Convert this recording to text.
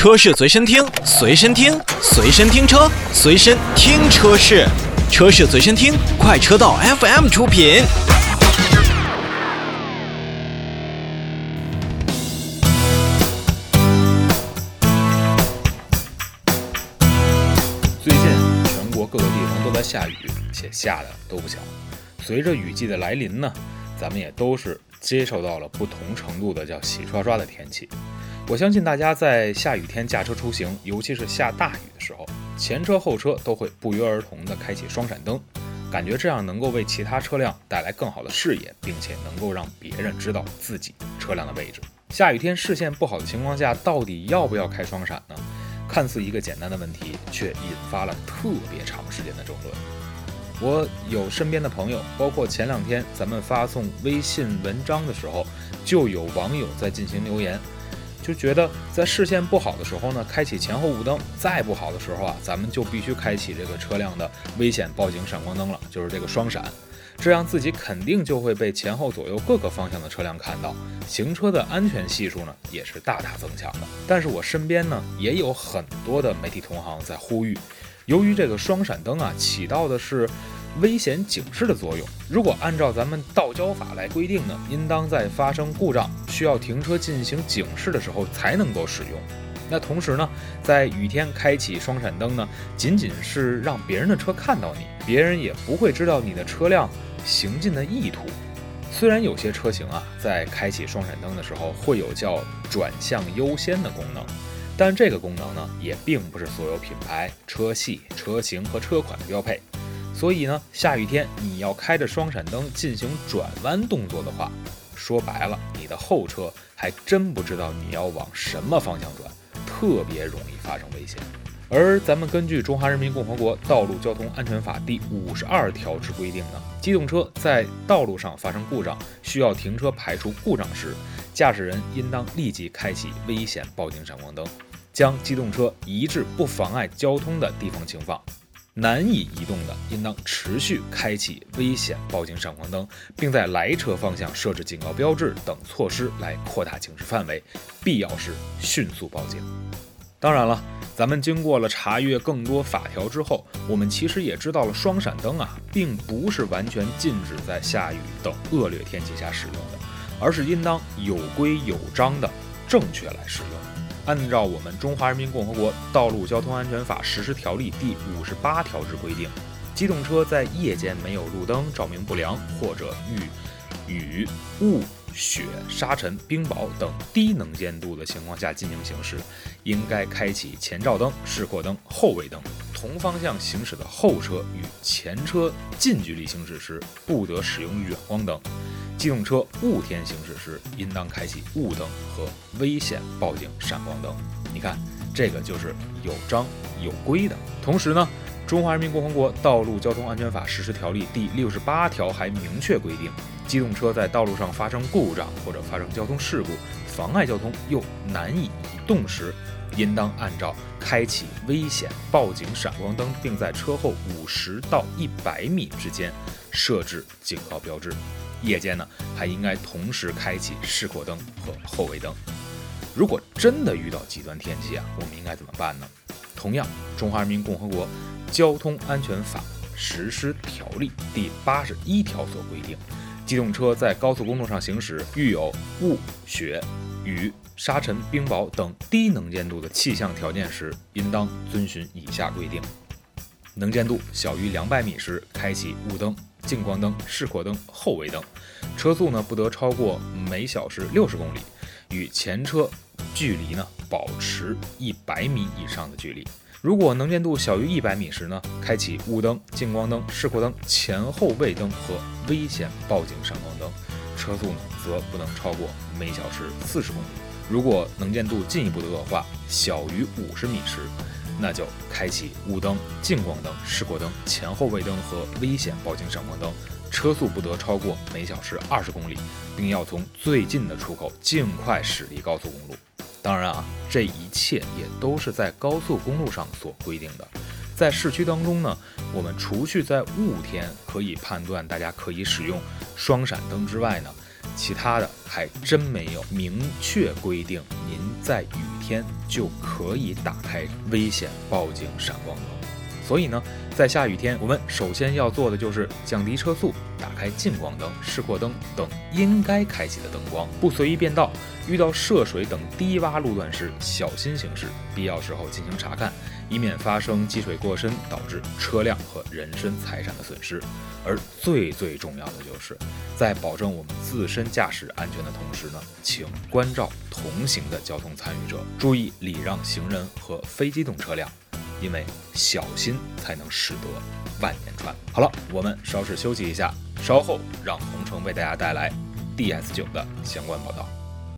车市随身听，随身听，随身听车，随身听车市，车市随身听，快车道 FM 出品。最近全国各个地方都在下雨，且下的都不小。随着雨季的来临呢，咱们也都是接受到了不同程度的叫洗刷刷的天气。我相信大家在下雨天驾车出行，尤其是下大雨的时候，前车后车都会不约而同地开启双闪灯，感觉这样能够为其他车辆带来更好的视野，并且能够让别人知道自己车辆的位置。下雨天视线不好的情况下，到底要不要开双闪呢？看似一个简单的问题，却引发了特别长时间的争论。我有身边的朋友，包括前两天咱们发送微信文章的时候，就有网友在进行留言，就觉得在视线不好的时候呢，开启前后雾灯；再不好的时候啊，咱们就必须开启这个车辆的危险报警闪光灯了，就是这个双闪。这样自己肯定就会被前后左右各个方向的车辆看到，行车的安全系数呢也是大大增强的。但是我身边呢也有很多的媒体同行在呼吁，由于这个双闪灯啊起到的是危险警示的作用，如果按照咱们道交法来规定呢，应当在发生故障需要停车进行警示的时候才能够使用。那同时呢，在雨天开启双闪灯呢，仅仅是让别人的车看到你，别人也不会知道你的车辆。行进的意图，虽然有些车型啊，在开启双闪灯的时候会有叫转向优先的功能，但这个功能呢，也并不是所有品牌、车系、车型和车款的标配。所以呢，下雨天你要开着双闪灯进行转弯动作的话，说白了，你的后车还真不知道你要往什么方向转，特别容易发生危险。而咱们根据《中华人民共和国道路交通安全法》第五十二条之规定呢，机动车在道路上发生故障，需要停车排除故障时，驾驶人应当立即开启危险报警闪光灯，将机动车移至不妨碍交通的地方停放。难以移动的，应当持续开启危险报警闪光灯，并在来车方向设置警告标志等措施来扩大警示范围，必要时迅速报警。当然了。咱们经过了查阅更多法条之后，我们其实也知道了双闪灯啊，并不是完全禁止在下雨等恶劣天气下使用的，而是应当有规有章的正确来使用。按照我们《中华人民共和国道路交通安全法实施条例》第五十八条之规定，机动车在夜间没有路灯照明不良，或者遇雨雾。雪、沙尘、冰雹等低能见度的情况下进行行驶，应该开启前照灯、示廓灯、后尾灯。同方向行驶的后车与前车近距离行驶时，不得使用远光灯。机动车雾天行驶时，应当开启雾灯和危险报警闪光灯。你看，这个就是有章有规的。同时呢，《中华人民共和国道路交通安全法实施条例》第六十八条还明确规定。机动车在道路上发生故障或者发生交通事故，妨碍交通又难以移动时，应当按照开启危险报警闪光灯，并在车后五十到一百米之间设置警告标志。夜间呢，还应该同时开启示廓灯和后尾灯。如果真的遇到极端天气啊，我们应该怎么办呢？同样，《中华人民共和国交通安全法实施条例》第八十一条所规定。机动车在高速公路上行驶，遇有雾、雪、雨、沙尘、冰雹等低能见度的气象条件时，应当遵循以下规定：能见度小于两百米时，开启雾灯、近光灯、示廓灯、后尾灯；车速呢不得超过每小时六十公里，与前车距离呢保持一百米以上的距离。如果能见度小于一百米时呢，开启雾灯、近光灯、示廓灯、前后尾灯和危险报警闪光灯，车速呢则不能超过每小时四十公里。如果能见度进一步的恶化，小于五十米时，那就开启雾灯、近光灯、示廓灯、前后位灯和危险报警闪光灯，车速不得超过每小时二十公里，并要从最近的出口尽快驶离高速公路。当然啊，这一切也都是在高速公路上所规定的。在市区当中呢，我们除去在雾天可以判断大家可以使用双闪灯之外呢，其他的还真没有明确规定您在雨天。就可以打开危险报警闪光灯。所以呢，在下雨天，我们首先要做的就是降低车速，打开近光灯、示廓灯等应该开启的灯光，不随意变道。遇到涉水等低洼路段时，小心行驶，必要时候进行查看，以免发生积水过深导致车辆和人身财产的损失。而最最重要的就是，在保证我们自身驾驶安全的同时呢，请关照同行的交通参与者，注意礼让行人和非机动车辆。因为小心才能使得万年船。好了，我们稍事休息一下，稍后让红城为大家带来 DS 九的相关报道。